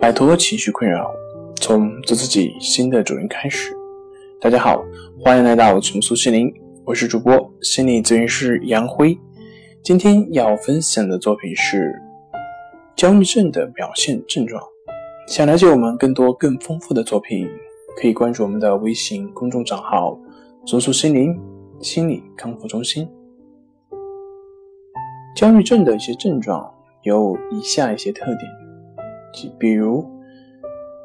摆脱情绪困扰，从做自己新的主人开始。大家好，欢迎来到重塑心灵，我是主播心理咨询师杨辉。今天要分享的作品是焦虑症的表现症状。想了解我们更多更丰富的作品，可以关注我们的微信公众账号“重塑心灵心理康复中心”。焦虑症的一些症状有以下一些特点。即比如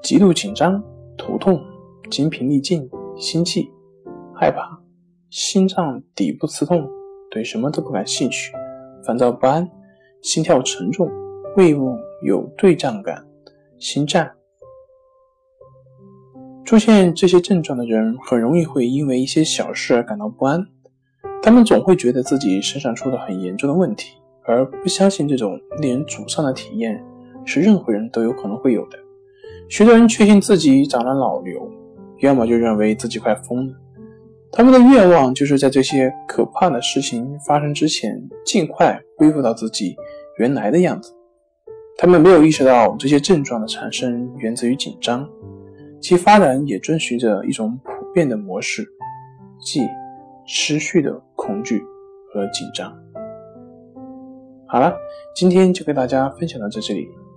极度紧张、头痛、精疲力尽、心悸、害怕、心脏底部刺痛、对什么都不感兴趣、烦躁不安、心跳沉重、胃部有对胀感、心颤。出现这些症状的人，很容易会因为一些小事而感到不安。他们总会觉得自己身上出了很严重的问题，而不相信这种令人沮丧的体验。是任何人都有可能会有的。许多人确信自己长了脑瘤，要么就认为自己快疯了。他们的愿望就是在这些可怕的事情发生之前，尽快恢复到自己原来的样子。他们没有意识到这些症状的产生源自于紧张，其发展也遵循着一种普遍的模式，即持续的恐惧和紧张。好了，今天就给大家分享到这里。